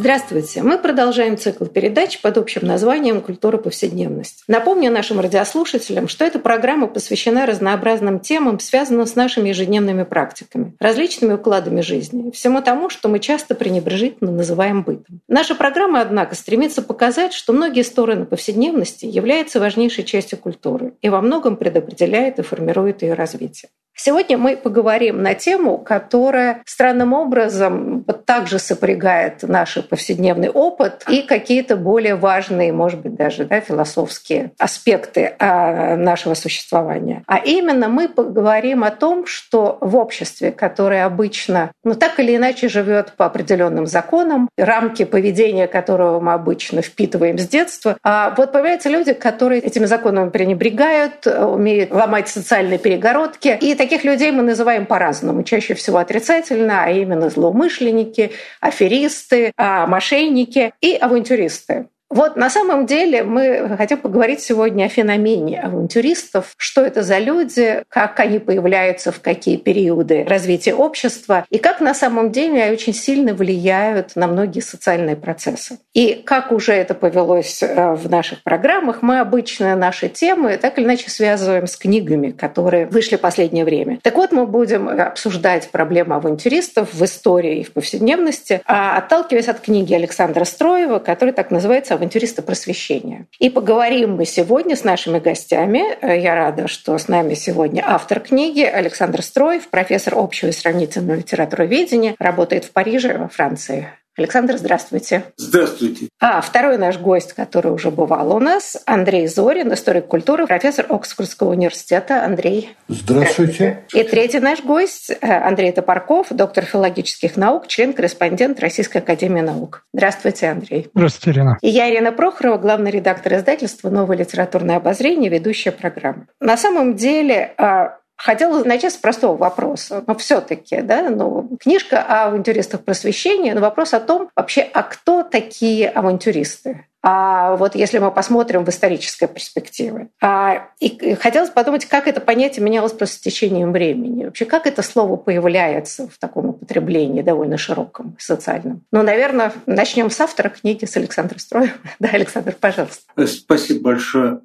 Здравствуйте! Мы продолжаем цикл передач под общим названием «Культура повседневности». Напомню нашим радиослушателям, что эта программа посвящена разнообразным темам, связанным с нашими ежедневными практиками, различными укладами жизни, всему тому, что мы часто пренебрежительно называем бытом. Наша программа, однако, стремится показать, что многие стороны повседневности являются важнейшей частью культуры и во многом предопределяет и формирует ее развитие. Сегодня мы поговорим на тему, которая странным образом также сопрягает наш повседневный опыт и какие-то более важные, может быть, даже да, философские аспекты а, нашего существования. А именно мы поговорим о том, что в обществе, которое обычно, ну так или иначе живет по определенным законам, рамки поведения которого мы обычно впитываем с детства, а вот появляются люди, которые этими законами пренебрегают, умеют ломать социальные перегородки и таких людей мы называем по-разному, чаще всего отрицательно, а именно злоумышленники, аферисты, а, мошенники и авантюристы. Вот на самом деле мы хотим поговорить сегодня о феномене авантюристов, что это за люди, как они появляются в какие периоды развития общества и как на самом деле они очень сильно влияют на многие социальные процессы. И как уже это повелось э, в наших программах, мы обычно наши темы так или иначе связываем с книгами, которые вышли в последнее время. Так вот, мы будем обсуждать проблемы авантюристов в истории и в повседневности, а отталкиваясь от книги Александра Строева, которая так называется авантюриста просвещения. И поговорим мы сегодня с нашими гостями. Я рада, что с нами сегодня автор книги Александр Строев, профессор общего и сравнительного литературоведения, работает в Париже, во Франции. Александр, здравствуйте. Здравствуйте. А второй наш гость, который уже бывал у нас, Андрей Зорин, историк культуры, профессор Оксфордского университета. Андрей. Здравствуйте. И третий наш гость, э, Андрей Топорков, доктор филологических наук, член-корреспондент Российской академии наук. Здравствуйте, Андрей. Здравствуйте, Ирина. И я, Ирина Прохорова, главный редактор издательства «Новое литературное обозрение», ведущая программы. На самом деле, а, Хотела начать с простого вопроса. Но все-таки, да, ну, книжка о авантюристах просвещения, но вопрос о том вообще, а кто такие авантюристы? А вот если мы посмотрим в исторической перспективе. А, и хотелось подумать, как это понятие менялось просто с течением времени. Вообще, как это слово появляется в таком употреблении довольно широком, социальном. Ну, наверное, начнем с автора книги, с Александра Строева. Да, Александр, пожалуйста. Спасибо большое.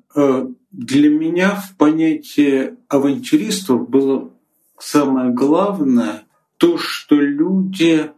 Для меня в понятии авантюристов было самое главное то, что люди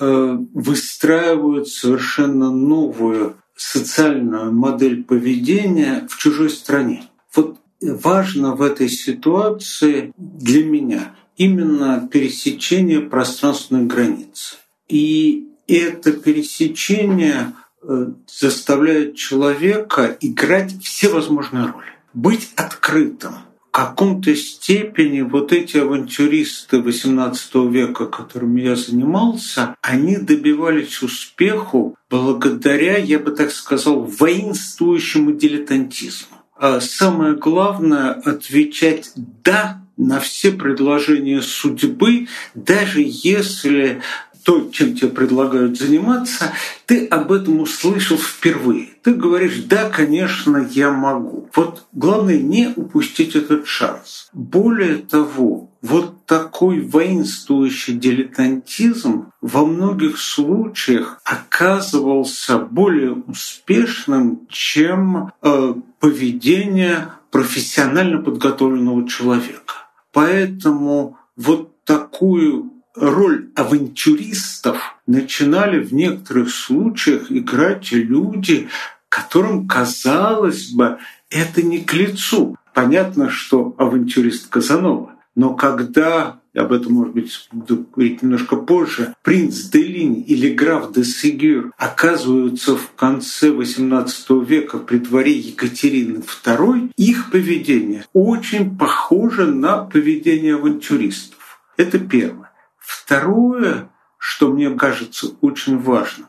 э, выстраивают совершенно новую социальную модель поведения в чужой стране. Вот важно в этой ситуации для меня именно пересечение пространственных границ. И это пересечение э, заставляет человека играть все возможные роли. Быть открытым, каком-то степени вот эти авантюристы XVIII века, которыми я занимался, они добивались успеху благодаря, я бы так сказал, воинствующему дилетантизму. А самое главное — отвечать «да» на все предложения судьбы, даже если то, чем тебе предлагают заниматься, ты об этом услышал впервые. Ты говоришь, да, конечно, я могу. Вот главное не упустить этот шанс. Более того, вот такой воинствующий дилетантизм во многих случаях оказывался более успешным, чем э, поведение профессионально подготовленного человека. Поэтому вот такую роль авантюристов начинали в некоторых случаях играть люди, которым казалось бы, это не к лицу. Понятно, что авантюрист Казанова. Но когда, об этом, может быть, буду говорить немножко позже, принц Делинь или граф де Сигюр оказываются в конце XVIII века при дворе Екатерины II, их поведение очень похоже на поведение авантюристов. Это первое. Второе, что мне кажется очень важным,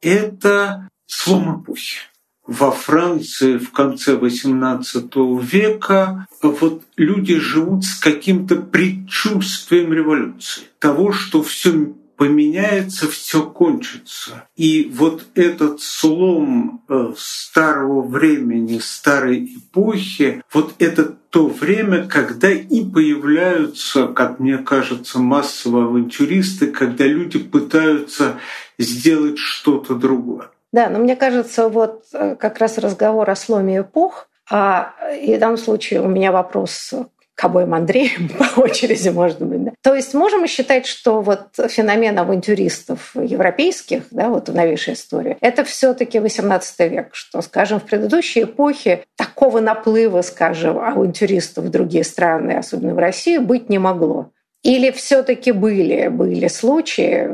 это слом эпохи. Во Франции в конце XVIII века вот люди живут с каким-то предчувствием революции, того, что все поменяется, все кончится. И вот этот слом э, старого времени, старой эпохи, вот это то время, когда и появляются, как мне кажется, массовые авантюристы, когда люди пытаются сделать что-то другое. Да, но мне кажется, вот э, как раз разговор о сломе эпох, а в данном случае у меня вопрос к обоим Андреям по очереди, может быть. Да. То есть можем мы считать, что вот феномен авантюристов европейских, да, вот в новейшей истории, это все таки XVIII век, что, скажем, в предыдущей эпохе такого наплыва, скажем, авантюристов в другие страны, особенно в Россию, быть не могло. Или все таки были, были случаи,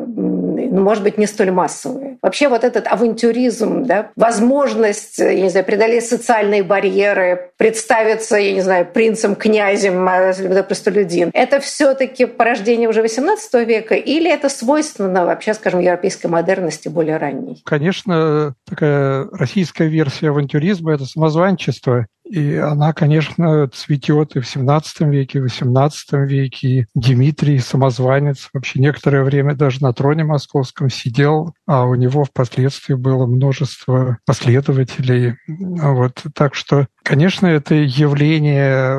ну, может быть, не столь массовые. Вообще вот этот авантюризм, да, возможность, я не знаю, преодолеть социальные барьеры, представиться, я не знаю, принцем, князем, а, простолюдин, это все таки порождение уже XVIII века или это свойственно вообще, скажем, европейской модерности более ранней? Конечно, такая российская версия авантюризма – это самозванчество. И она, конечно, цветет и в XVII веке, и в XVIII веке. И Дмитрий, самозванец, вообще некоторое время даже на троне московском сидел, а у него впоследствии было множество последователей. Вот. Так что Конечно, это явление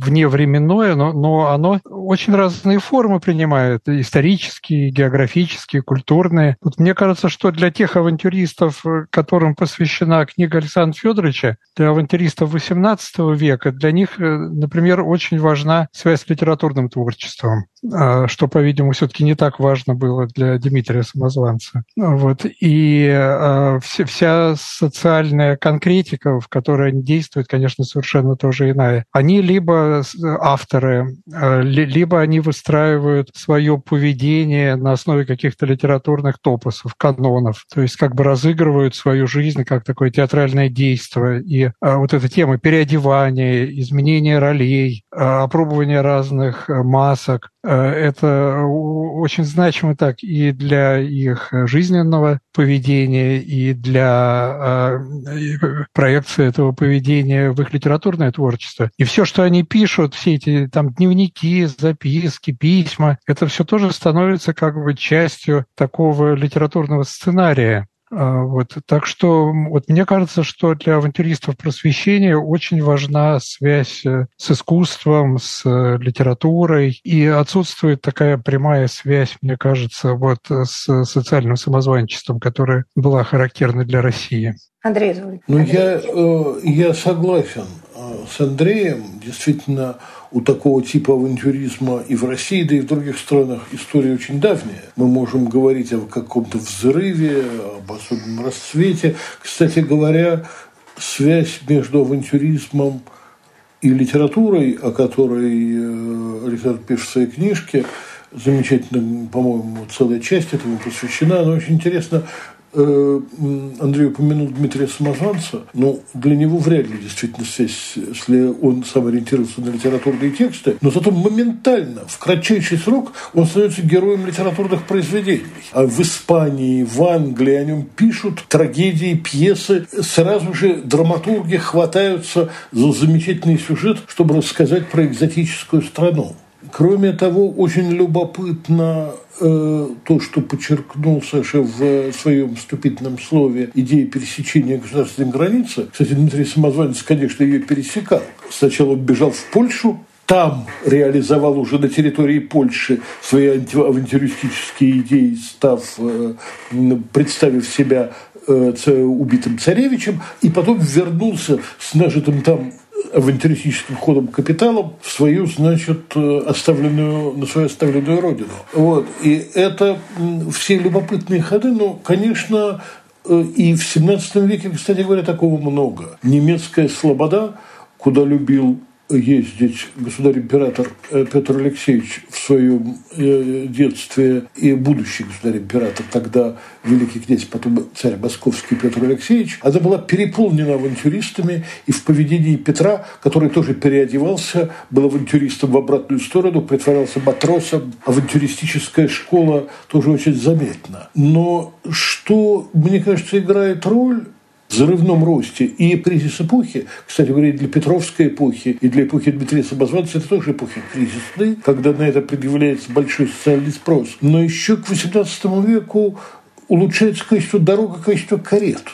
вневременное, но, но оно очень разные формы принимает, исторические, географические, культурные. Вот мне кажется, что для тех авантюристов, которым посвящена книга Александра Федоровича, для авантюристов XVIII века, для них, например, очень важна связь с литературным творчеством, а, что, по-видимому, все-таки не так важно было для Дмитрия Самозванца. Вот. И вся социальная конкретика, в которой они действуют, конечно, совершенно тоже иная. Они либо авторы, э, либо они выстраивают свое поведение на основе каких-то литературных топосов, канонов, то есть как бы разыгрывают свою жизнь как такое театральное действие. И э, вот эта тема переодевания, изменения ролей, э, опробования разных масок, это очень значимо так и для их жизненного поведения, и для проекции этого поведения в их литературное творчество. И все, что они пишут, все эти там дневники, записки, письма, это все тоже становится как бы частью такого литературного сценария. А, вот, так что вот мне кажется, что для авантюристов просвещения очень важна связь э, с искусством, с э, литературой, и отсутствует такая прямая связь, мне кажется, вот с социальным самозванчеством, которая была характерна для России. Андрей, Андрей. Ну, я, э, я согласен э, с Андреем. Действительно, у такого типа авантюризма и в России, да и в других странах история очень давняя. Мы можем говорить о каком-то взрыве, об особенном расцвете. Кстати говоря, связь между авантюризмом и литературой, о которой э, Александр пишет в своей книжке, замечательно, по-моему, целая часть этому посвящена. Она очень интересно Э, Андрей упомянул Дмитрия Самозванца, но для него вряд ли действительно связь, если он сам ориентировался на литературные тексты, но зато моментально, в кратчайший срок, он становится героем литературных произведений. А в Испании, в Англии о нем пишут трагедии, пьесы. Сразу же драматурги хватаются за замечательный сюжет, чтобы рассказать про экзотическую страну. Кроме того, очень любопытно э, то, что подчеркнул Саша в своем вступительном слове идея пересечения государственной границы. Кстати, Дмитрий Самозванец, конечно, ее пересекал. Сначала бежал в Польшу, там реализовал уже на территории Польши свои авантюристические идеи, став, э, представив себя э, убитым царевичем, и потом вернулся с нажитым там авантюристическим ходом капиталом в свою, значит, э, оставленную, на свою оставленную родину. Вот. И это все любопытные ходы, но, конечно, э, и в 17 веке, кстати говоря, такого много. Немецкая слобода, куда любил ездить государь-император э, Петр Алексеевич в своем э, детстве и будущий государь-император, тогда великий князь, потом царь московский Петр Алексеевич, она была переполнена авантюристами, и в поведении Петра, который тоже переодевался, был авантюристом в обратную сторону, притворялся матросом. Авантюристическая школа тоже очень заметна. Но что, мне кажется, играет роль, взрывном росте и кризис эпохи, кстати говоря, для Петровской эпохи и для эпохи Дмитрия Самозванца это тоже эпохи кризисные, когда на это предъявляется большой социальный спрос. Но еще к XVIII веку улучшается качество дорог и качество карет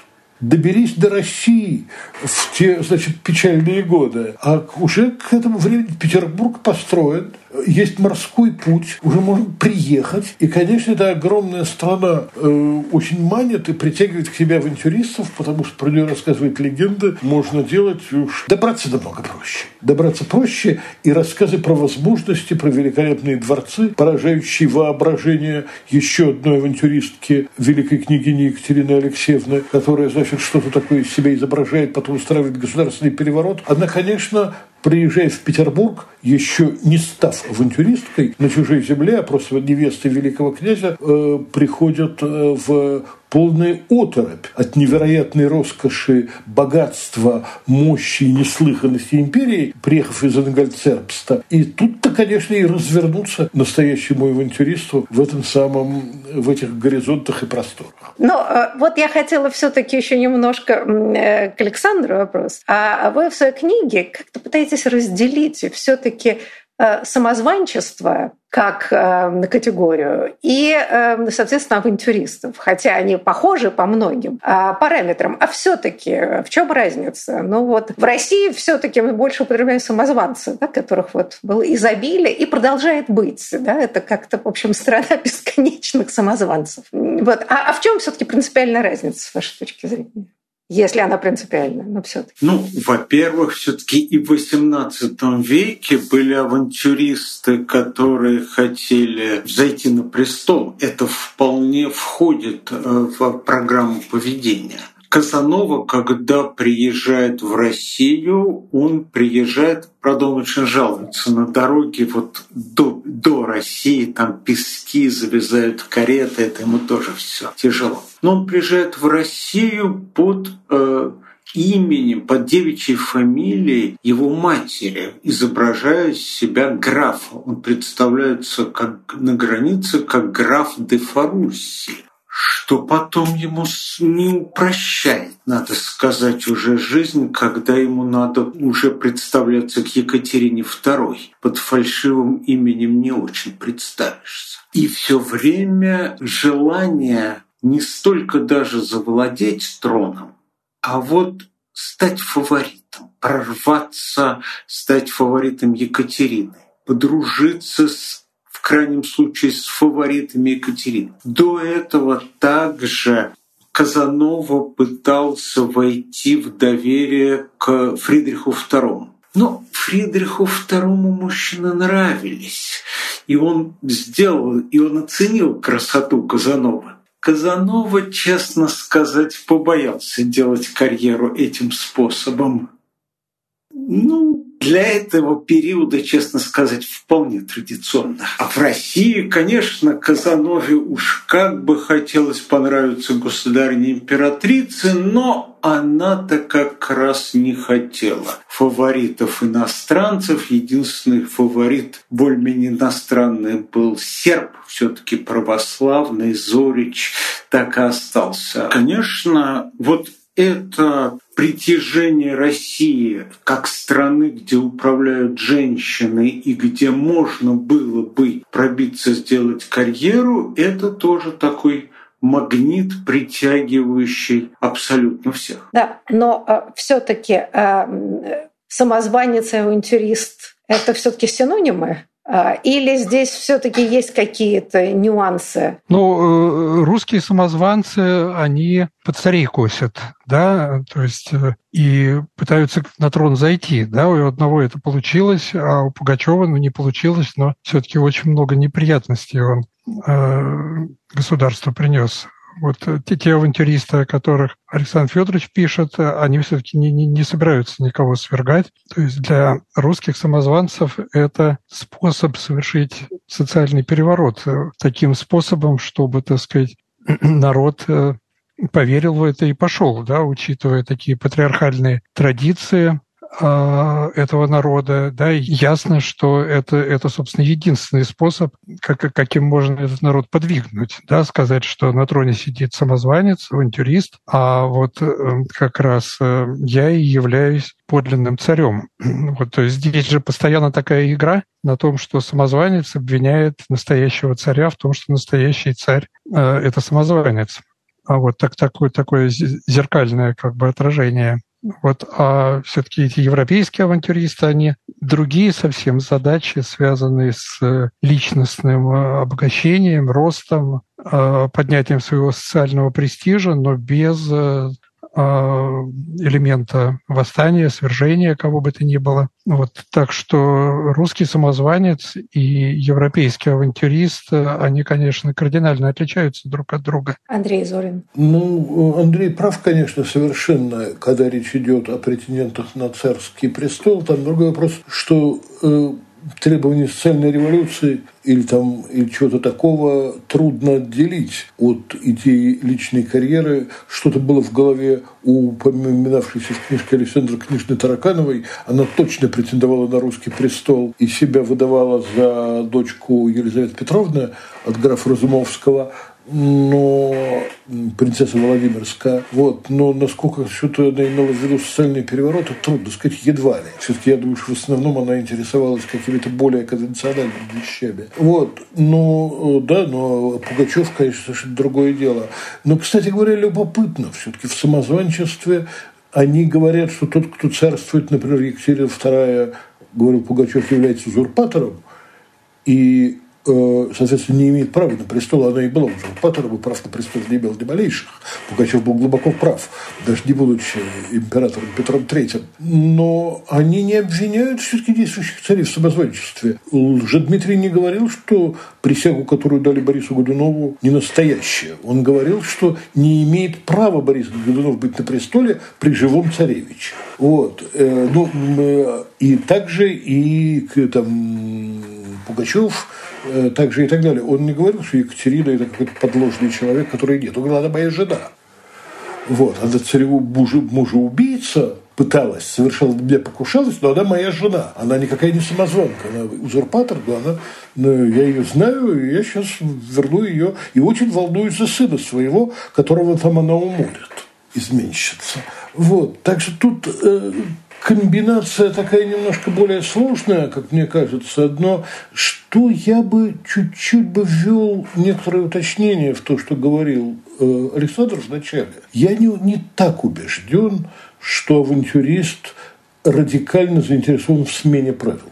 доберись до России в те, значит, печальные годы. А уже к этому времени Петербург построен, есть морской путь, уже можно приехать. И, конечно, эта огромная страна э, очень манит и притягивает к себе авантюристов, потому что про нее рассказывает легенда, можно делать уж... Добраться намного проще. Добраться проще, и рассказы про возможности, про великолепные дворцы, поражающие воображение еще одной авантюристки, великой княгини Екатерины Алексеевны, которая, значит, что-то такое из себя изображает, потом устраивает государственный переворот. Она, конечно, приезжая в Петербург, еще не став авантюристкой на чужой земле, а просто невестой великого князя, э, приходят э, в полная оторопь от невероятной роскоши, богатства, мощи и неслыханности империи, приехав из Ангальцербста. И тут-то, конечно, и развернуться настоящему авантюристу в этом самом, в этих горизонтах и просторах. Но э, вот я хотела все таки еще немножко э, к Александру вопрос. А вы в своей книге как-то пытаетесь разделить все таки самозванчество как э, на категорию и, э, соответственно, авантюристов, хотя они похожи по многим параметрам. А все-таки в чем разница? Ну вот в России все-таки мы больше употребляем самозванцы, да, которых вот было изобилие и продолжает быть. Да, это как-то, в общем, страна бесконечных самозванцев. Вот. А, а в чем все-таки принципиальная разница с вашей точки зрения? Если она принципиальная, но все таки Ну, во-первых, все таки и в XVIII веке были авантюристы, которые хотели зайти на престол. Это вполне входит э, в программу поведения. Казанова, когда приезжает в Россию, он приезжает, правда, он очень жалуется на дороге вот до, до России, там пески, завязают кареты, это ему тоже все тяжело. Но он приезжает в Россию под э, именем, под девичьей фамилией его матери, изображая себя графа. Он представляется как на границе как граф де Фарусси что потом ему не упрощает, надо сказать, уже жизнь, когда ему надо уже представляться к Екатерине II. Под фальшивым именем не очень представишься. И все время желание не столько даже завладеть троном, а вот стать фаворитом, прорваться, стать фаворитом Екатерины, подружиться с крайнем случае с фаворитами Екатерины. До этого также Казанова пытался войти в доверие к Фридриху II. Но Фридриху II мужчины нравились, и он сделал, и он оценил красоту Казанова. Казанова, честно сказать, побоялся делать карьеру этим способом. Ну, для этого периода, честно сказать, вполне традиционно. А в России, конечно, Казанове уж как бы хотелось понравиться государственной императрице, но она-то как раз не хотела фаворитов иностранцев. Единственный фаворит более-менее иностранный был серб, все таки православный, Зорич так и остался. Конечно, вот это притяжение России как страны, где управляют женщины и где можно было бы пробиться, сделать карьеру, это тоже такой магнит, притягивающий абсолютно всех. Да, но э, все-таки э, самозванец и авантюрист это все-таки синонимы а, или здесь все-таки есть какие-то нюансы? Ну, э, русские самозванцы, они под царей косят, да, то есть э, и пытаются на трон зайти, да, у одного это получилось, а у Пугачева ну, не получилось, но все-таки очень много неприятностей он э, государству принес вот те, те авантюристы, о которых Александр Федорович пишет, они все-таки не, не, не собираются никого свергать. То есть для русских самозванцев это способ совершить социальный переворот таким способом, чтобы, так сказать, народ поверил в это и пошел, да, учитывая такие патриархальные традиции э, этого народа, да, и ясно, что это, это, собственно, единственный способ, как, каким можно этот народ подвигнуть, да, сказать, что на троне сидит самозванец, авантюрист, а вот э, как раз э, я и являюсь подлинным царем. Вот, то есть здесь же постоянно такая игра на том, что самозванец обвиняет настоящего царя в том, что настоящий царь э, – это самозванец. А вот так, такое, такое зеркальное как бы отражение. Вот, а все-таки эти европейские авантюристы, они другие совсем задачи, связанные с личностным э, обогащением, ростом, э, поднятием своего социального престижа, но без э, элемента восстания, свержения, кого бы то ни было. Вот, так что русский самозванец и европейский авантюрист, они, конечно, кардинально отличаются друг от друга. Андрей Зорин. Ну, Андрей прав, конечно, совершенно, когда речь идет о претендентах на царский престол. Там другой вопрос, что э, требования социальной революции или там или чего-то такого трудно отделить от идеи личной карьеры. Что-то было в голове у упоминавшейся в книжке Александра Книжной Таракановой. Она точно претендовала на русский престол и себя выдавала за дочку Елизаветы Петровны от графа Разумовского но принцесса Владимирская. Вот. Но насколько что-то она имела в виду социальный переворот, это трудно сказать, едва ли. Все-таки я думаю, что в основном она интересовалась какими-то более конвенциональными вещами. Вот. Ну, да, но Пугачев, конечно, совершенно другое дело. Но, кстати говоря, любопытно все-таки в самозванчестве они говорят, что тот, кто царствует, например, Екатерина II, говорил Пугачев, является узурпатором, и Э, соответственно, не имеет права на престол, она и была узурпатором, и прав на престол не имел ни малейших. Пугачев был глубоко прав, даже не будучи императором Петром III. Но они не обвиняют все-таки действующих царей в самозванчестве. Дмитрий не говорил, что присягу, которую дали Борису Годунову, не настоящая. Он говорил, что не имеет права Борис Годунов быть на престоле при живом царевиче. Вот. Э, ну, э, и также и там, Пугачев Э, также и так далее. Он не говорил, что Екатерина это какой-то подложный человек, который нет. Он говорил, она моя жена. Вот. Она цареву мужа, мужа убийца пыталась, совершала меня покушалась, но она моя жена. Она никакая не самозванка, она узурпатор, но она, но я ее знаю, и я сейчас верну ее. И очень волнуюсь за сына своего, которого там она уморит, изменщица. Вот. Так что тут э, комбинация такая немножко более сложная, как мне кажется. Одно, что я бы чуть-чуть бы ввел некоторые уточнения в то, что говорил э, Александр вначале. Я не, не так убежден, что авантюрист радикально заинтересован в смене правил.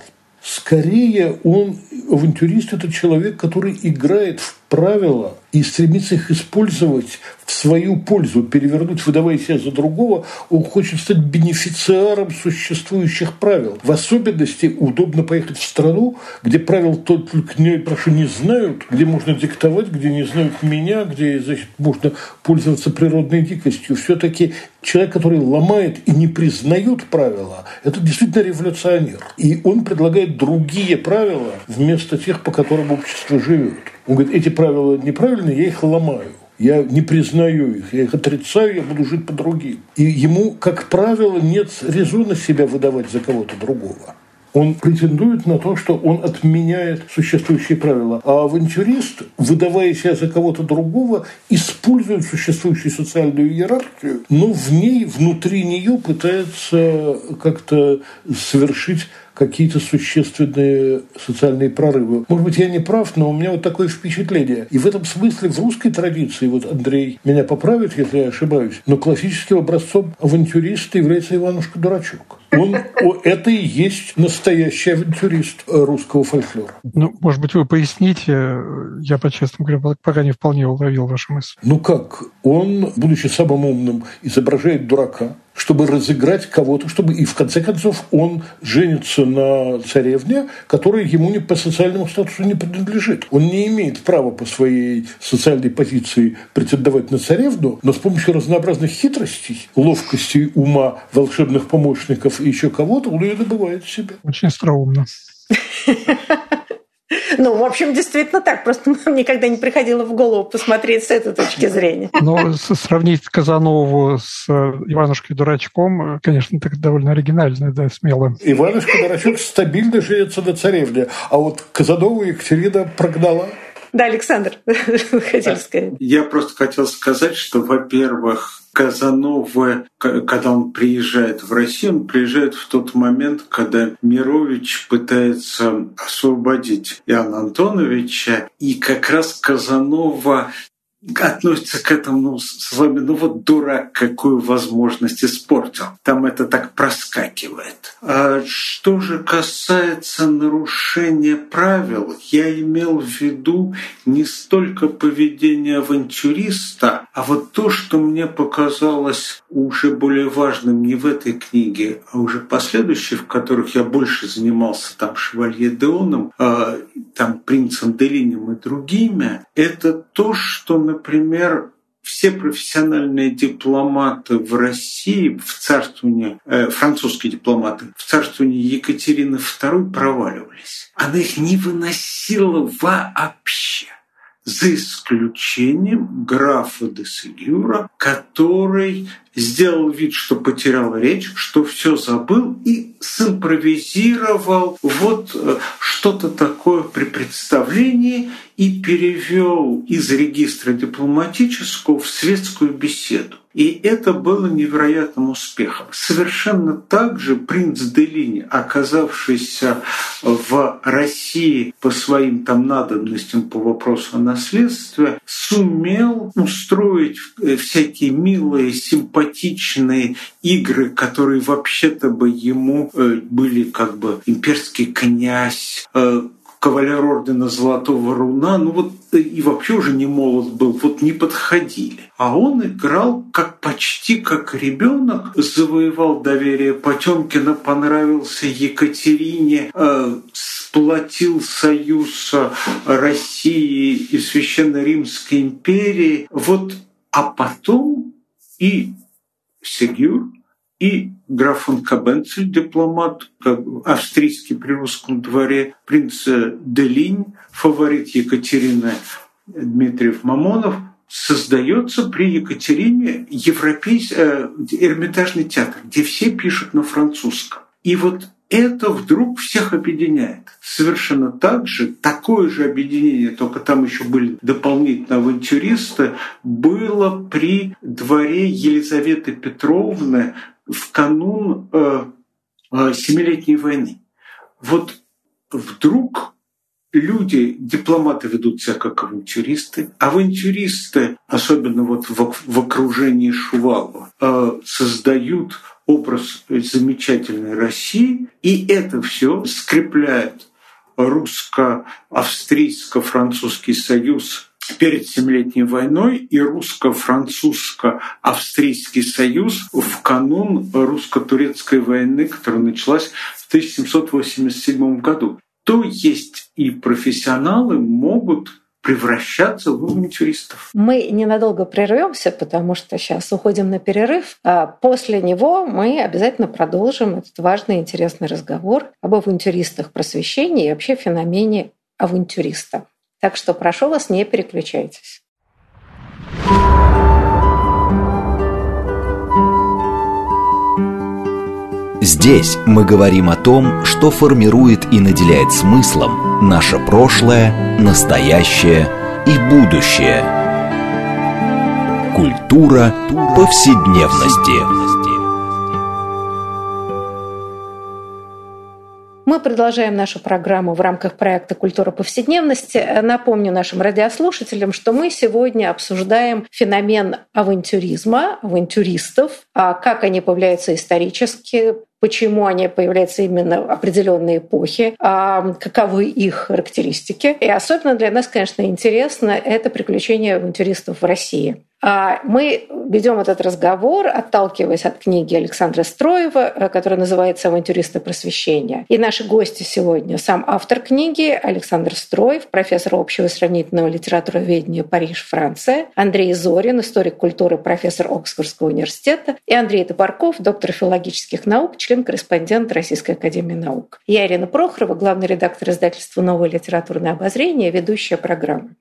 Скорее, он, авантюрист – это человек, который играет в правила и стремится их использовать в свою пользу, перевернуть, выдавая себя за другого, он хочет стать бенефициаром существующих правил. В особенности удобно поехать в страну, где правил только не, прошу, не знают, где можно диктовать, где не знают меня, где значит, можно пользоваться природной дикостью. Все-таки человек, который ломает и не признает правила, это действительно революционер. И он предлагает другие правила вместо тех, по которым общество живет. Он говорит, эти правила неправильные, я их ломаю. Я не признаю их, я их отрицаю, я буду жить по другим. И ему, как правило, нет резона себя выдавать за кого-то другого. Он претендует на то, что он отменяет существующие правила. А авантюрист, выдавая себя за кого-то другого, использует существующую социальную иерархию, но в ней, внутри нее пытается как-то совершить какие-то существенные социальные прорывы. Может быть, я не прав, но у меня вот такое впечатление. И в этом смысле в русской традиции, вот Андрей меня поправит, если я ошибаюсь, но классическим образцом авантюриста является Иванушка Дурачок. Он, это и есть настоящий авантюрист русского фольклора. Ну, может быть, вы поясните, я, по-честному говоря, пока не вполне уловил вашу мысль. Ну как? Он, будучи самым умным, изображает дурака, чтобы разыграть кого-то, чтобы и в конце концов он женится на царевне, которая ему не по социальному статусу не принадлежит. Он не имеет права по своей социальной позиции претендовать на царевну, но с помощью разнообразных хитростей, ловкостей ума, волшебных помощников и еще кого-то он ее добывает себе. Очень остроумно. Ну, в общем, действительно так. Просто нам никогда не приходило в голову посмотреть с этой точки зрения. Но сравнить Казанову с э, Иванушкой-дурачком, конечно, так довольно оригинально, да, смело. Иванушка-дурачок стабильно живется на царевне, а вот Казанову Екатерина прогнала. Да, Александр, хотел сказать. Я просто хотел сказать, что, во-первых, Казанова, когда он приезжает в Россию, он приезжает в тот момент, когда Мирович пытается освободить Иоанна Антоновича, и как раз Казанова относится к этому ну, словами, ну вот дурак, какую возможность испортил. Там это так проскакивает. А что же касается нарушения правил, я имел в виду не столько поведение авантюриста, а вот то, что мне показалось уже более важным не в этой книге, а уже последующие, в которых я больше занимался там Шевалье Деоном, а, там принцем Делинем и другими, это то, что например, все профессиональные дипломаты в России в царствовании, э, французские дипломаты в царствовании Екатерины II проваливались. Она их не выносила вообще за исключением графа де Сегюра, который сделал вид, что потерял речь, что все забыл и симпровизировал вот э, что-то такое при представлении и перевел из регистра дипломатического в светскую беседу. И это было невероятным успехом. Совершенно так же принц Делини, оказавшийся в России по своим там надобностям по вопросу о наследстве, сумел устроить всякие милые, симпатичные игры, которые вообще-то бы ему э, были как бы имперский князь, э, кавалер ордена Золотого Руна, ну вот и вообще уже не молод был, вот не подходили. А он играл как почти как ребенок, завоевал доверие Потемкина, понравился Екатерине, э, сплотил союз России и Священной Римской империи. Вот, а потом и Сегюр и граф фон Кабенцель, дипломат, австрийский при русском дворе, принц Делинь, фаворит Екатерины Дмитриев Мамонов, создается при Екатерине европейский э, Эрмитажный театр, где все пишут на французском. И вот это вдруг всех объединяет. Совершенно так же, такое же объединение, только там еще были дополнительно авантюристы, было при дворе Елизаветы Петровны в канун э, э, Семилетней войны. Вот вдруг люди, дипломаты ведут себя как авантюристы. Авантюристы, особенно вот в, в окружении Шувалова, э, создают образ замечательной России, и это все скрепляет русско-австрийско-французский союз перед Семилетней войной и русско-французско-австрийский союз в канун русско-турецкой войны, которая началась в 1787 году. То есть и профессионалы могут превращаться в авантюристов. Мы ненадолго прервемся, потому что сейчас уходим на перерыв. А после него мы обязательно продолжим этот важный и интересный разговор об авантюристах просвещения и вообще феномене авантюриста. Так что прошу вас, не переключайтесь. Здесь мы говорим о том, что формирует и наделяет смыслом наше прошлое, настоящее и будущее. Культура повседневности. Мы продолжаем нашу программу в рамках проекта «Культура повседневности». Напомню нашим радиослушателям, что мы сегодня обсуждаем феномен авантюризма, авантюристов, а как они появляются исторически, почему они появляются именно в определенной эпохи, а каковы их характеристики. И особенно для нас, конечно, интересно это приключение авантюристов в России. А мы ведем этот разговор, отталкиваясь от книги Александра Строева, э, которая называется «Авантюристы просвещения». И наши гости сегодня – сам автор книги Александр Строев, профессор общего сравнительного литературоведения Париж, Франция, Андрей Зорин, историк культуры, профессор Оксфордского университета, и Андрей Топорков, доктор филологических наук, член-корреспондент Российской академии наук. Я Ирина Прохорова, главный редактор издательства «Новое литературное обозрение», ведущая программы.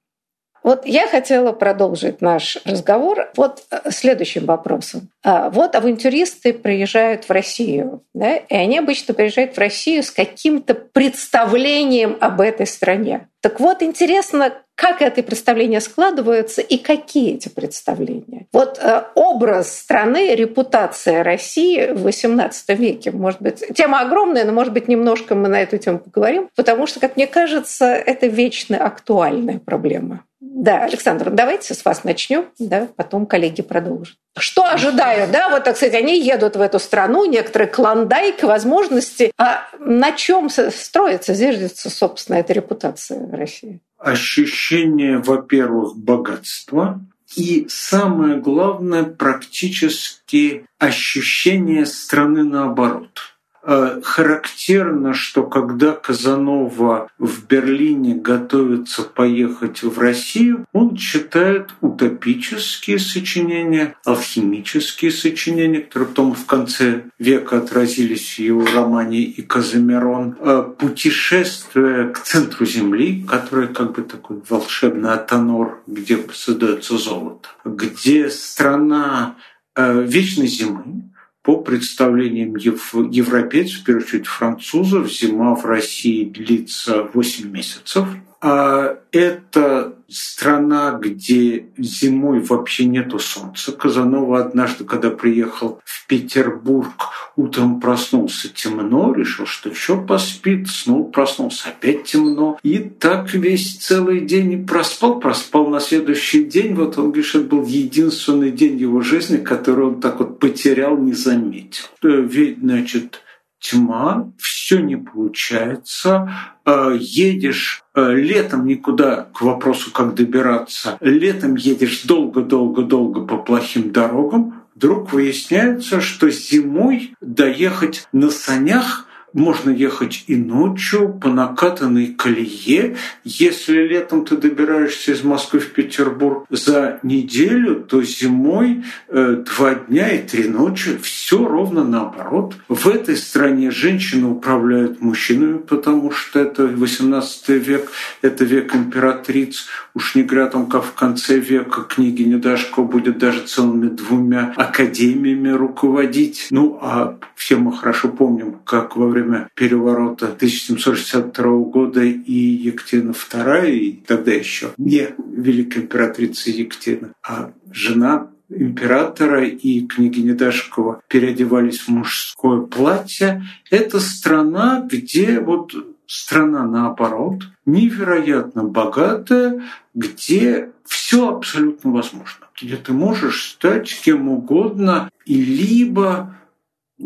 Вот я хотела продолжить наш разговор вот э, следующим вопросом. А, вот авантюристы приезжают в Россию, да, и они обычно приезжают в Россию с каким-то представлением об этой стране. Так вот, интересно, как это представление складывается и какие эти представления. Вот э, образ страны, репутация России в XVIII веке, может быть, тема огромная, но, может быть, немножко мы на эту тему поговорим, потому что, как мне кажется, это вечно актуальная проблема. Да, Александр, давайте с вас начнем, да, потом коллеги продолжат. Что ожидают, да, вот, так сказать, они едут в эту страну, некоторые клондайк, возможности. А на чем строится, зиждется, собственно, эта репутация России? Ощущение, во-первых, богатства, и самое главное, практически ощущение страны наоборот – характерно, что когда Казанова в Берлине готовится поехать в Россию, он читает утопические сочинения, алхимические сочинения, которые потом в конце века отразились в его романе «И Казамерон», э, путешествие к центру Земли, которое как бы такой волшебный атонор, где создается золото, где страна э, вечной зимы, по представлениям европейцев, в первую очередь французов, зима в России длится 8 месяцев. А это страна, где зимой вообще нету солнца. Казанова однажды, когда приехал в Петербург, утром проснулся темно, решил, что еще поспит, снова проснулся, опять темно. И так весь целый день и проспал, проспал на следующий день. Вот он говорит, это был единственный день его жизни, который он так вот потерял, не заметил. Э, ведь, значит, тьма, все не получается, э, едешь летом никуда к вопросу, как добираться, летом едешь долго-долго-долго по плохим дорогам, вдруг выясняется, что зимой доехать на санях можно ехать и ночью по накатанной колее. Если летом ты добираешься из Москвы в Петербург за неделю, то зимой э, два дня и три ночи. Все ровно наоборот. В этой стране женщины управляют мужчинами, потому что это 18 век, это век императриц. Уж не говоря там, как в конце века книги Дашко будет даже целыми двумя академиями руководить. Ну, а все мы хорошо помним, как во время время переворота 1762 года и Екатерина II, и тогда еще не великая императрица Екатерина, а жена императора и княгиня Дашкова переодевались в мужское платье. Это страна, где вот страна наоборот, невероятно богатая, где все абсолютно возможно, где ты можешь стать кем угодно и либо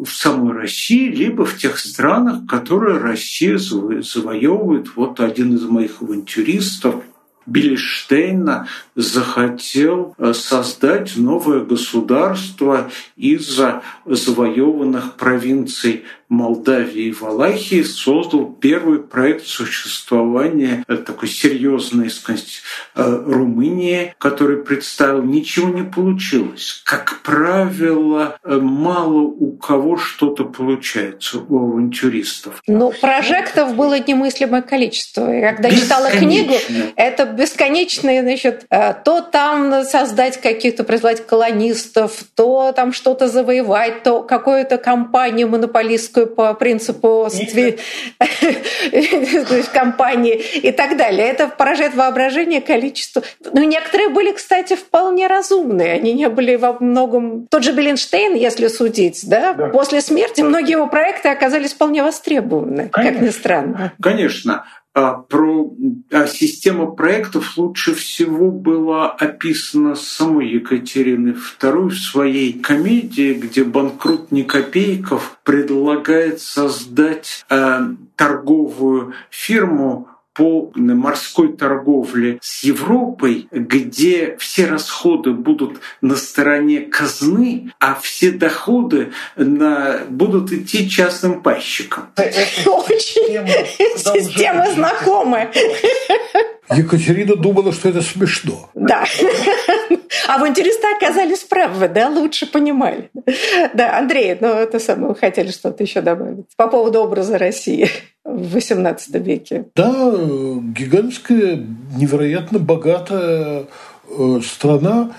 в самой России, либо в тех странах, которые Россия завоевывает. Вот один из моих авантюристов, Бильштейна захотел э, создать новое государство из завоеванных провинций Молдавии и Валахии создал первый проект существования э, такой серьезной э, Румынии, который представил, ничего не получилось. Как правило, мало у кого что-то получается у авантюристов. Ну, прожектов было немыслимое количество. Я когда читала книгу, это бесконечное, значит, то там создать каких-то, производить колонистов, то там что-то завоевать, то какую-то компанию монополистскую по принципу компании и так далее. Это поражает воображение количество. Ну, некоторые были, кстати, вполне разумные. Они не были во многом... Тот же Беллинштейн, если судить, да, да. после смерти многие его проекты оказались вполне востребованы, Конечно. как ни странно. Конечно. А про а система проектов лучше всего была описана самой Екатериной II в своей комедии, где банкрот Копейков предлагает создать э, торговую фирму по морской торговле с Европой, где все расходы будут на стороне казны, а все доходы на, будут идти частным пайщикам. Очень система знакомая. Екатерина думала, что это смешно. Да. Авантюристы оказались правы, да, лучше понимали. Да, Андрей, ну это самое, вы хотели что-то еще добавить по поводу образа России в XVIII веке. Да, гигантская, невероятно богатая э, страна,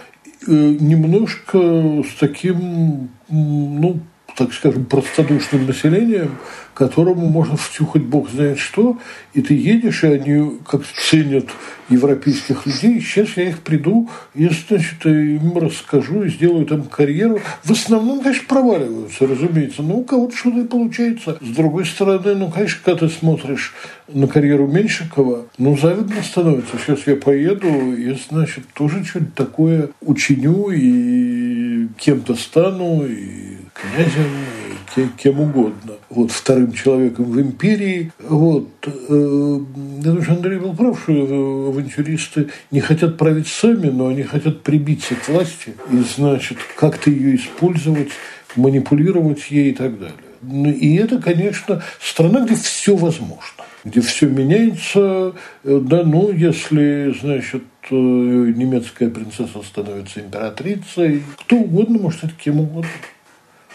э, немножко с таким, ну, так скажем, простодушным населением, которому можно втюхать бог знает что, и ты едешь, и они как ценят европейских людей. Сейчас я их приду, и, значит, им расскажу и сделаю там карьеру. В основном, конечно, проваливаются, разумеется. Но у кого-то что-то и получается. С другой стороны, ну, конечно, когда ты смотришь на карьеру Меньшикова, ну, завидно становится. Сейчас я поеду и, значит, тоже что-то такое учиню и кем-то стану, и князем, кем угодно. Вот вторым человеком в империи. Вот. Э, я думаю, что Андрей был прав, что авантюристы не хотят править сами, но они хотят прибиться к власти и, значит, как-то ее использовать, манипулировать ей и так далее. Ну, и это, конечно, страна, где все возможно где все меняется, э, да, ну, если, значит, э, немецкая принцесса становится императрицей, кто угодно может стать кем угодно.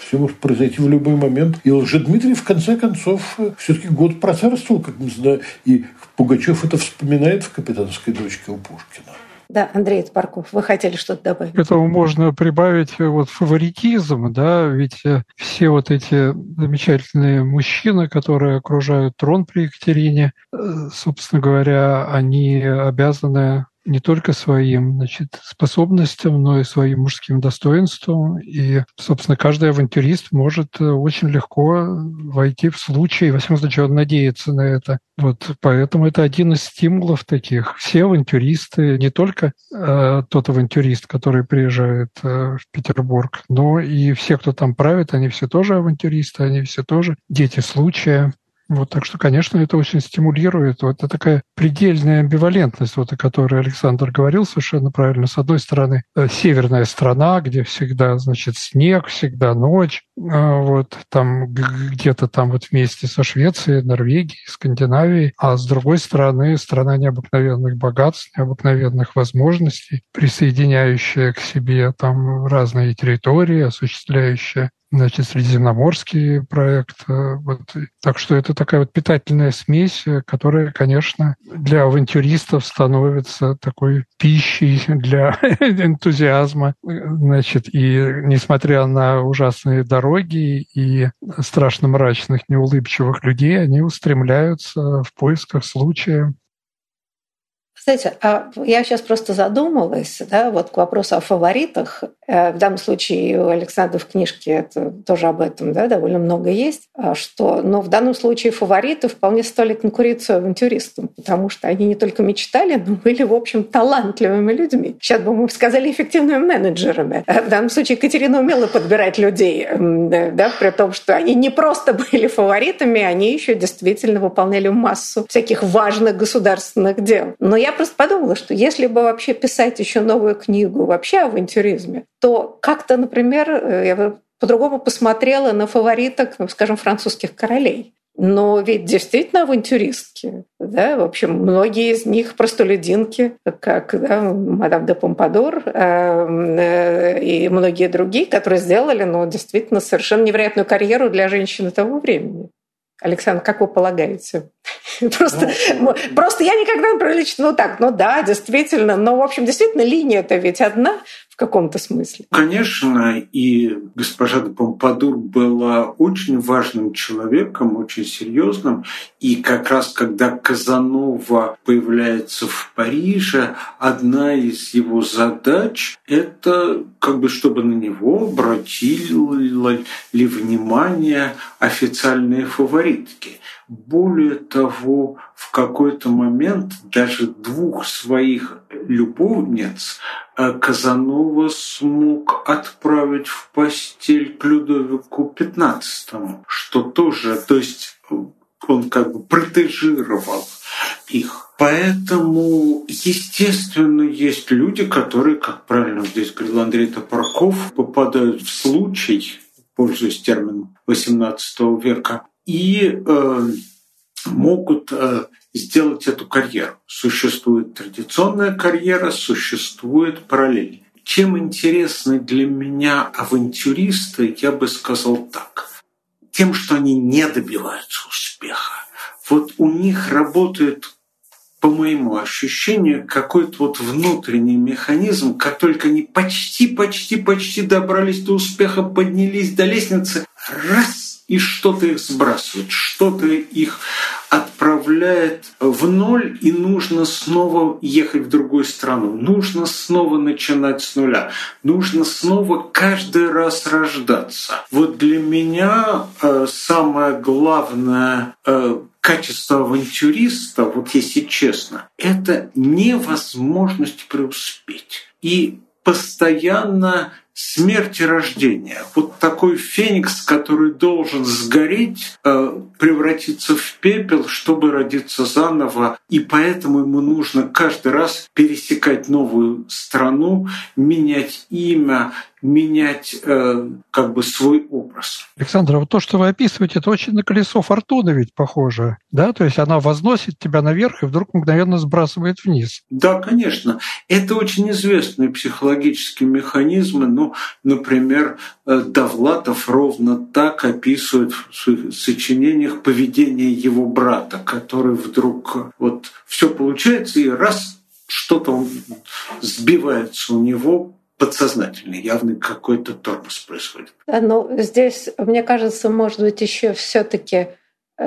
Все может произойти в любой момент. И Лжедмитрий, в конце концов, все-таки год процарствовал, как мы знаем. И Пугачев это вспоминает в «Капитанской дочке» у Пушкина. Да, Андрей Топорков, вы хотели что-то добавить? К этому можно прибавить вот фаворитизм, да, ведь э, все вот эти замечательные мужчины, которые окружают трон при Екатерине, э, собственно говоря, они обязаны не только своим значит, способностям, но и своим мужским достоинством. И, собственно, каждый авантюрист может э, очень легко войти в случай, во всяком случае, он надеется на это. Вот поэтому это один из стимулов таких. Все авантюристы, не только э, тот авантюрист, который приезжает э, в Петербург, но и все, кто там правит, они все тоже авантюристы, они все тоже дети случая. Вот, так что, конечно, это очень стимулирует. Вот это такая предельная амбивалентность, вот, о которой Александр говорил совершенно правильно. С одной стороны, э, северная страна, где всегда, значит, снег, всегда ночь. А вот там где-то там вот вместе со Швецией, Норвегией, Скандинавией. А с другой стороны, страна необыкновенных богатств, необыкновенных возможностей, присоединяющая к себе там разные территории, осуществляющая значит, средиземноморский проект. Э, вот. Так что это такая вот питательная смесь, э, которая, конечно, для авантюристов становится такой пищей для энтузиазма. Значит, и несмотря на ужасные дороги и страшно мрачных, неулыбчивых людей, они устремляются в поисках случая кстати, а я сейчас просто задумалась, да, вот к вопросу о фаворитах. Э, в данном случае у Александра в книжке это тоже об этом да, довольно много есть, а что, но в данном случае фавориты вполне стали конкуренцию авантюристам, потому что они не только мечтали, но были, в общем, талантливыми людьми. Сейчас бы мы сказали эффективными менеджерами. Э, в данном случае Екатерина умела подбирать людей, да, при том, что они не просто были фаворитами, они еще действительно выполняли массу всяких важных государственных дел. Но я просто подумала, что если бы вообще писать еще новую книгу вообще о авантюризме, то как-то, например, э, я бы по-другому посмотрела на фавориток, ну, скажем, французских королей. Но ведь действительно авантюристки. Да? В общем, многие из них простолюдинки, как да, мадам де Помпадор э, э, и многие другие, которые сделали ну, действительно совершенно невероятную карьеру для женщины того времени. Александр, как вы полагаете? Просто, ну, просто я никогда не прилично, ну так, ну да, действительно, но, в общем, действительно, линия-то ведь одна, каком-то смысле. Конечно, и госпожа де Помпадур была очень важным человеком, очень серьезным. И как раз когда Казанова появляется в Париже, одна из его задач – это как бы чтобы на него обратили ли внимание официальные фаворитки. Более того, в какой-то момент даже двух своих любовниц э, Казанова смог отправить в постель к Людовику XV, что тоже, то есть он как бы протежировал их. Поэтому, естественно, есть люди, которые, как правильно здесь говорил Андрей Топорков, попадают в случай, пользуясь термином XVIII века, и э, могут э, сделать эту карьеру. Существует традиционная карьера, существует параллель. Чем интересны для меня авантюристы, я бы сказал так. Тем, что они не добиваются успеха. Вот у них работает по моему ощущению, какой-то вот внутренний механизм, как только они почти, почти, почти добрались до успеха, поднялись до лестницы, раз и что-то их сбрасывает, что-то их отправляет в ноль, и нужно снова ехать в другую страну, нужно снова начинать с нуля, нужно снова каждый раз рождаться. Вот для меня э, самое главное э, качество авантюриста, вот если честно, это невозможность преуспеть. И постоянно смерть и рождение. Вот такой феникс, который должен сгореть, э, превратиться в пепел, чтобы родиться заново. И поэтому ему нужно каждый раз пересекать новую страну, менять имя, менять э, как бы свой образ. Александр, а вот то, что вы описываете, это очень на колесо фортуны ведь похоже, да? То есть она возносит тебя наверх и вдруг мгновенно сбрасывает вниз. Да, конечно. Это очень известные психологические механизмы. Ну, например, э, Довлатов ровно так описывает в своих сочинениях поведение его брата, который вдруг э, вот все получается и раз что-то сбивается у него подсознательный, явный какой-то тормоз происходит. Ну, здесь, мне кажется, может быть, еще все-таки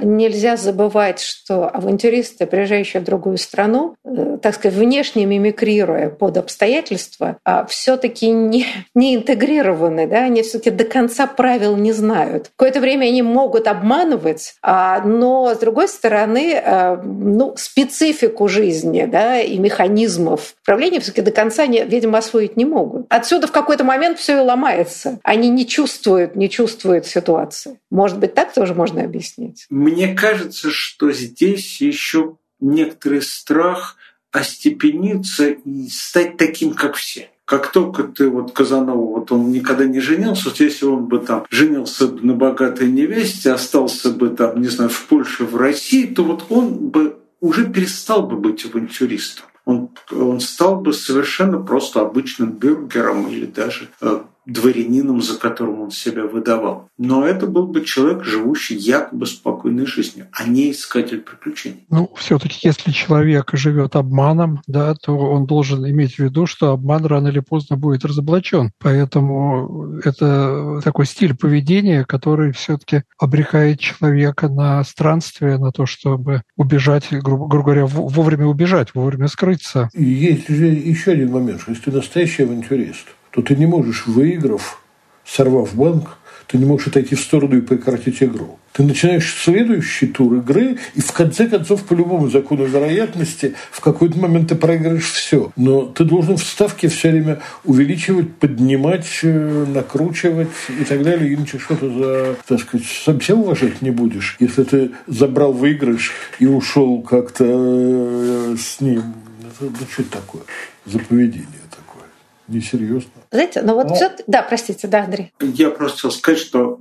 Нельзя забывать, что авантюристы, приезжающие в другую страну, э, так сказать, внешне мимикрируя под обстоятельства, а все-таки не, не интегрированы, да, они все-таки до конца правил не знают. Какое-то время они могут обманывать, а, но с другой стороны, э, ну, специфику жизни да, и механизмов управления все-таки до конца, не, видимо, освоить не могут. Отсюда в какой-то момент все и ломается. Они не чувствуют, не чувствуют ситуации. Может быть, так тоже можно объяснить? Мне кажется, что здесь еще некоторый страх остепениться и стать таким, как все. Как только ты вот Казанова, вот он никогда не женился, вот если он бы там женился бы на богатой невесте, остался бы там, не знаю, в Польше, в России, то вот он бы уже перестал бы быть авантюристом. Он, он стал бы совершенно просто обычным бюргером или даже э, дворянином, за которым он себя выдавал. Но это был бы человек, живущий якобы спокойной жизнью, а не искатель приключений. Ну, все-таки, если человек живет обманом, да, то он должен иметь в виду, что обман рано или поздно будет разоблачен. Поэтому это такой стиль поведения, который все-таки обрекает человека на странствие, на то, чтобы убежать, грубо, грубо говоря, вовремя убежать, вовремя скрыться. Есть же еще один момент, что если ты настоящий авантюрист – то ты не можешь, выиграв, сорвав банк, ты не можешь отойти в сторону и прекратить игру. Ты начинаешь следующий тур игры, и в конце концов, по любому закону вероятности, в какой-то момент ты проиграешь все. Но ты должен в ставке все время увеличивать, поднимать, э, накручивать и так далее. Иначе что то за, так сказать, сам себя уважать не будешь. Если ты забрал выигрыш и ушел как-то э, с ним, это, ну, что это такое за поведение? несерьезно. Знаете, но вот но... все... Да, простите, да, Андрей. Я просто хотел сказать, что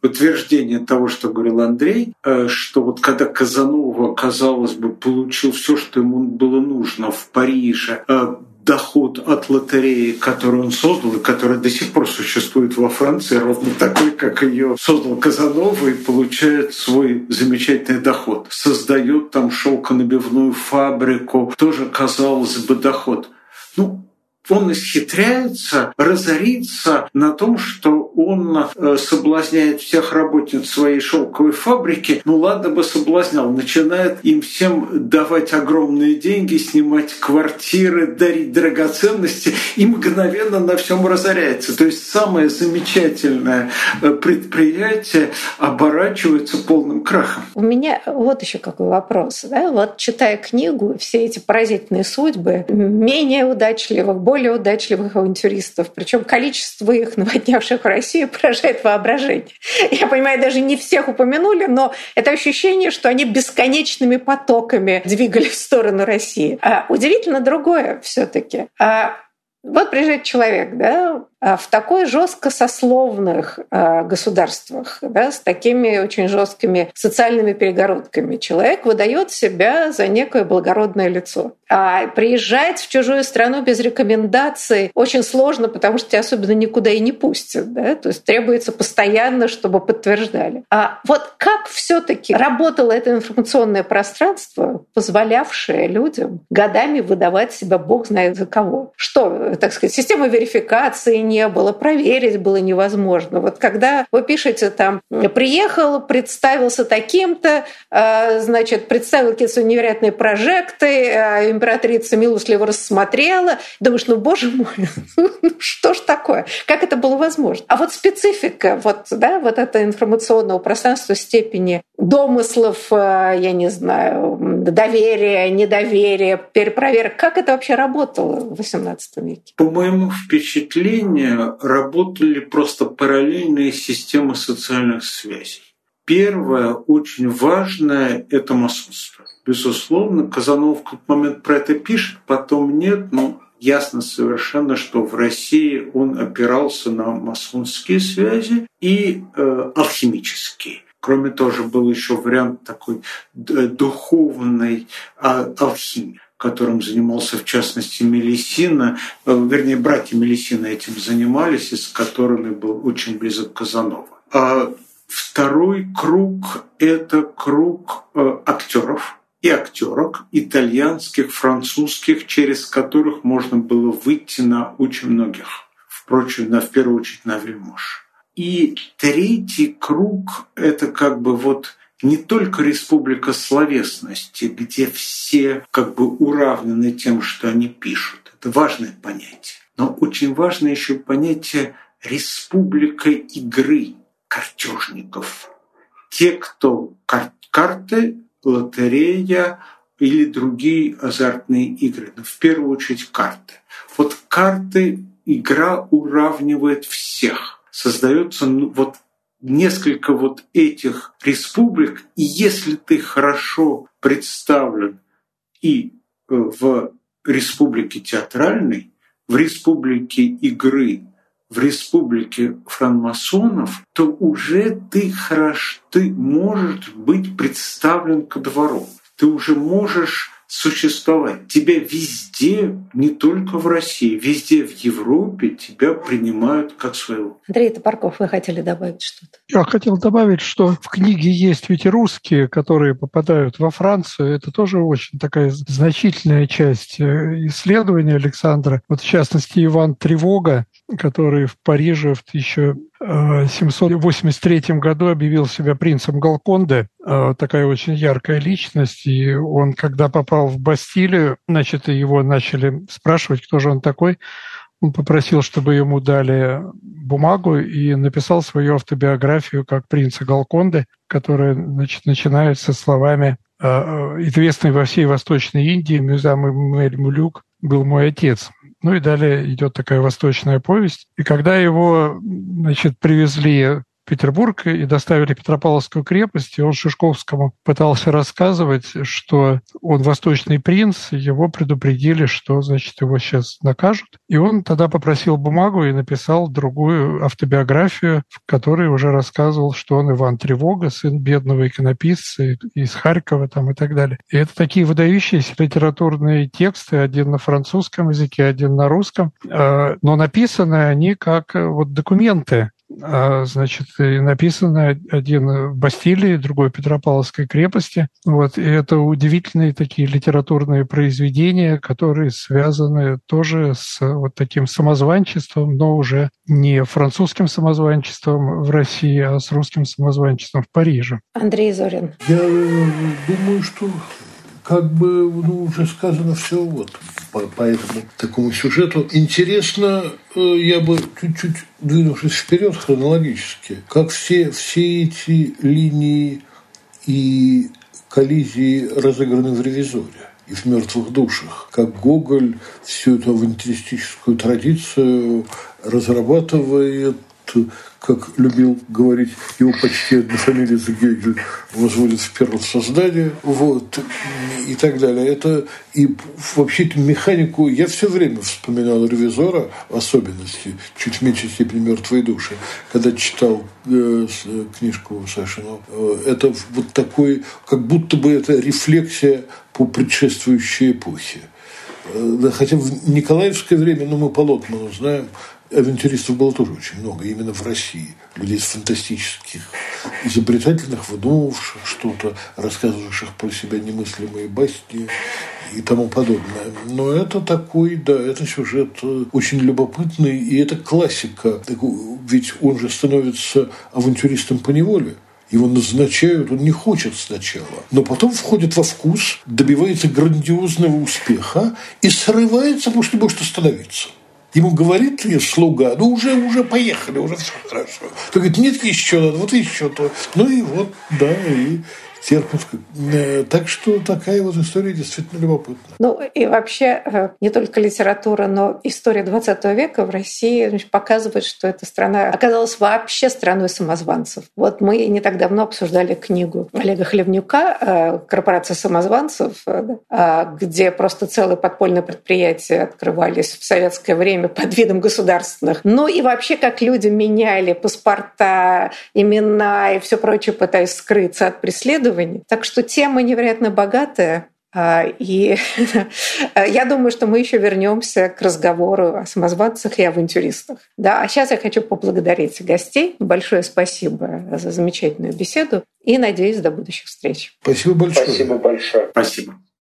подтверждение того, что говорил Андрей, э, что вот когда Казанова, казалось бы, получил все, что ему было нужно в Париже, э, доход от лотереи, которую он создал, и которая до сих пор существует во Франции, ровно такой, как ее создал Казанова, и получает свой замечательный доход. Создает там шелконабивную фабрику, тоже, казалось бы, доход. Ну, он исхитряется разориться на том, что он э, соблазняет всех работниц своей шелковой фабрики. Ну ладно бы соблазнял, начинает им всем давать огромные деньги, снимать квартиры, дарить драгоценности и мгновенно на всем разоряется. То есть самое замечательное э, предприятие оборачивается полным крахом. У меня вот еще какой вопрос. Да? Вот читая книгу, все эти поразительные судьбы менее удачливых, более более удачливых авантюристов. Причем количество их, наводнявших Россию, поражает воображение. Я понимаю, даже не всех упомянули, но это ощущение, что они бесконечными потоками двигались в сторону России. А удивительно другое все таки а вот приезжает человек, да, а в такой жестко сословных а, государствах, да, с такими очень жесткими социальными перегородками, человек выдает себя за некое благородное лицо. А приезжать в чужую страну без рекомендаций очень сложно, потому что тебя особенно никуда и не пустят. Да? То есть требуется постоянно, чтобы подтверждали. А вот как все таки работало это информационное пространство, позволявшее людям годами выдавать себя бог знает за кого? Что, так сказать, система верификации не было, проверить было невозможно. Вот когда вы пишете там «приехал, представился таким-то», а, значит, представил какие-то невероятные прожекты, а, императрица милостливо рассмотрела, думаешь, ну, боже мой, ну что ж такое? Как это было возможно? А вот специфика вот, да, вот это информационного пространства степени домыслов, а, я не знаю, доверия, недоверия, перепроверок, как это вообще работало в XVIII веке? По моему впечатлению, работали просто параллельные системы социальных связей. Первое, очень важное, это масонство. Безусловно, Казанов в момент про это пишет, потом нет, но ясно совершенно, что в России он опирался на масонские связи и э, алхимические. Кроме того, был еще вариант такой духовной а, алхимии которым занимался в частности Мелисина, э, вернее, братья Мелисина этим занимались, и с которыми был очень близок Казанова. А второй круг – это круг э, актеров и актерок, итальянских, французских, через которых можно было выйти на очень многих, впрочем, на, в первую очередь на вельмож. И третий круг – это как бы вот не только республика словесности, где все как бы уравнены тем, что они пишут. Это важное понятие. Но очень важно еще понятие республика игры картежников. Те, кто кар карты, лотерея или другие азартные игры. Но в первую очередь карты. Вот карты игра уравнивает всех. Создается ну, вот несколько вот этих республик, и если ты хорошо представлен и э, в республике театральной, в республике игры, в республике франмасонов, то уже ты хорош, ты можешь быть представлен ко двору. Ты уже можешь существовать. Тебя везде, не только в России, везде в Европе тебя принимают как своего. Андрей Топорков, вы хотели добавить что-то? Я хотел добавить, что в книге есть ведь и русские, которые попадают во Францию. Это тоже очень такая значительная часть э, исследования Александра. Вот в частности Иван Тревога, который в Париже в 1783 году объявил себя принцем Галконде, э, такая очень яркая личность, и он, когда попал в Бастилию, значит, его начали спрашивать, кто же он такой, он попросил, чтобы ему дали бумагу и написал свою автобиографию как принца Галконде, которая значит, начинается словами э, э, известный во всей Восточной Индии Мюзам Мэль Мулюк был мой отец. Ну и далее идет такая восточная повесть. И когда его значит, привезли Петербург и доставили Петропавловскую крепость, и он Шишковскому пытался рассказывать, что он восточный принц, его предупредили, что, значит, его сейчас накажут. И он тогда попросил бумагу и написал другую автобиографию, в которой уже рассказывал, что он Иван Тревога, сын бедного иконописца из Харькова там и так далее. И это такие выдающиеся литературные тексты, один на французском языке, один на русском, э, но написаны они как вот документы а, значит, написано один в Бастилии, другой в Петропавловской крепости. Вот, и это удивительные такие литературные произведения, которые связаны тоже с вот таким самозванчеством, но уже не французским самозванчеством в России, а с русским самозванчеством в Париже. Андрей Зорин. Я думаю, что как бы ну, уже сказано все вот по, по этому такому сюжету. Интересно, э, я бы чуть-чуть двинувшись вперед хронологически, как все, все эти линии и коллизии разыграны в «Ревизоре». и в «Мертвых душах», как Гоголь всю эту авантюристическую традицию разрабатывает как любил говорить его почти однофамилец Гегель, возводит в первое создание, вот, и так далее. Это и вообще эту механику я все время вспоминал ревизора, особенности, чуть в меньшей степени мертвые души, когда читал э, книжку Сашину. Э, это вот такой, как будто бы это рефлексия по предшествующей эпохе. Э, хотя в Николаевское время, ну, мы по Лотману знаем, авантюристов было тоже очень много, именно в России. Людей фантастических, изобретательных, выдумывавших что-то, рассказывавших про себя немыслимые басни и тому подобное. Но это такой, да, это сюжет э, очень любопытный, и это классика. Ведь он же становится авантюристом по неволе. Его назначают, он не хочет сначала, но потом входит во вкус, добивается грандиозного успеха и срывается, потому что не может остановиться. Ему говорит слуга, ну уже, уже поехали, уже все хорошо. То говорит, нет, еще надо, вот еще то. Ну и вот, да, и терпят. Э, так что такая вот история действительно любопытна. Ну и вообще э, не только литература, но история 20 века в России показывает, что эта страна оказалась вообще страной самозванцев. Вот мы не так давно обсуждали книгу Олега Хлевнюка э, «Корпорация самозванцев», где просто целые подпольные предприятия открывались в советское время под видом государственных. Ну и вообще, как люди меняли паспорта, имена и все прочее, пытаясь скрыться от преследования, исследований. Так что тема невероятно богатая. А, и я думаю, что мы еще вернемся к разговору о самозванцах и авантюристах. Да, а сейчас я хочу поблагодарить гостей. Большое спасибо за замечательную беседу и надеюсь до будущих встреч. Спасибо большое. Спасибо большое. Спасибо.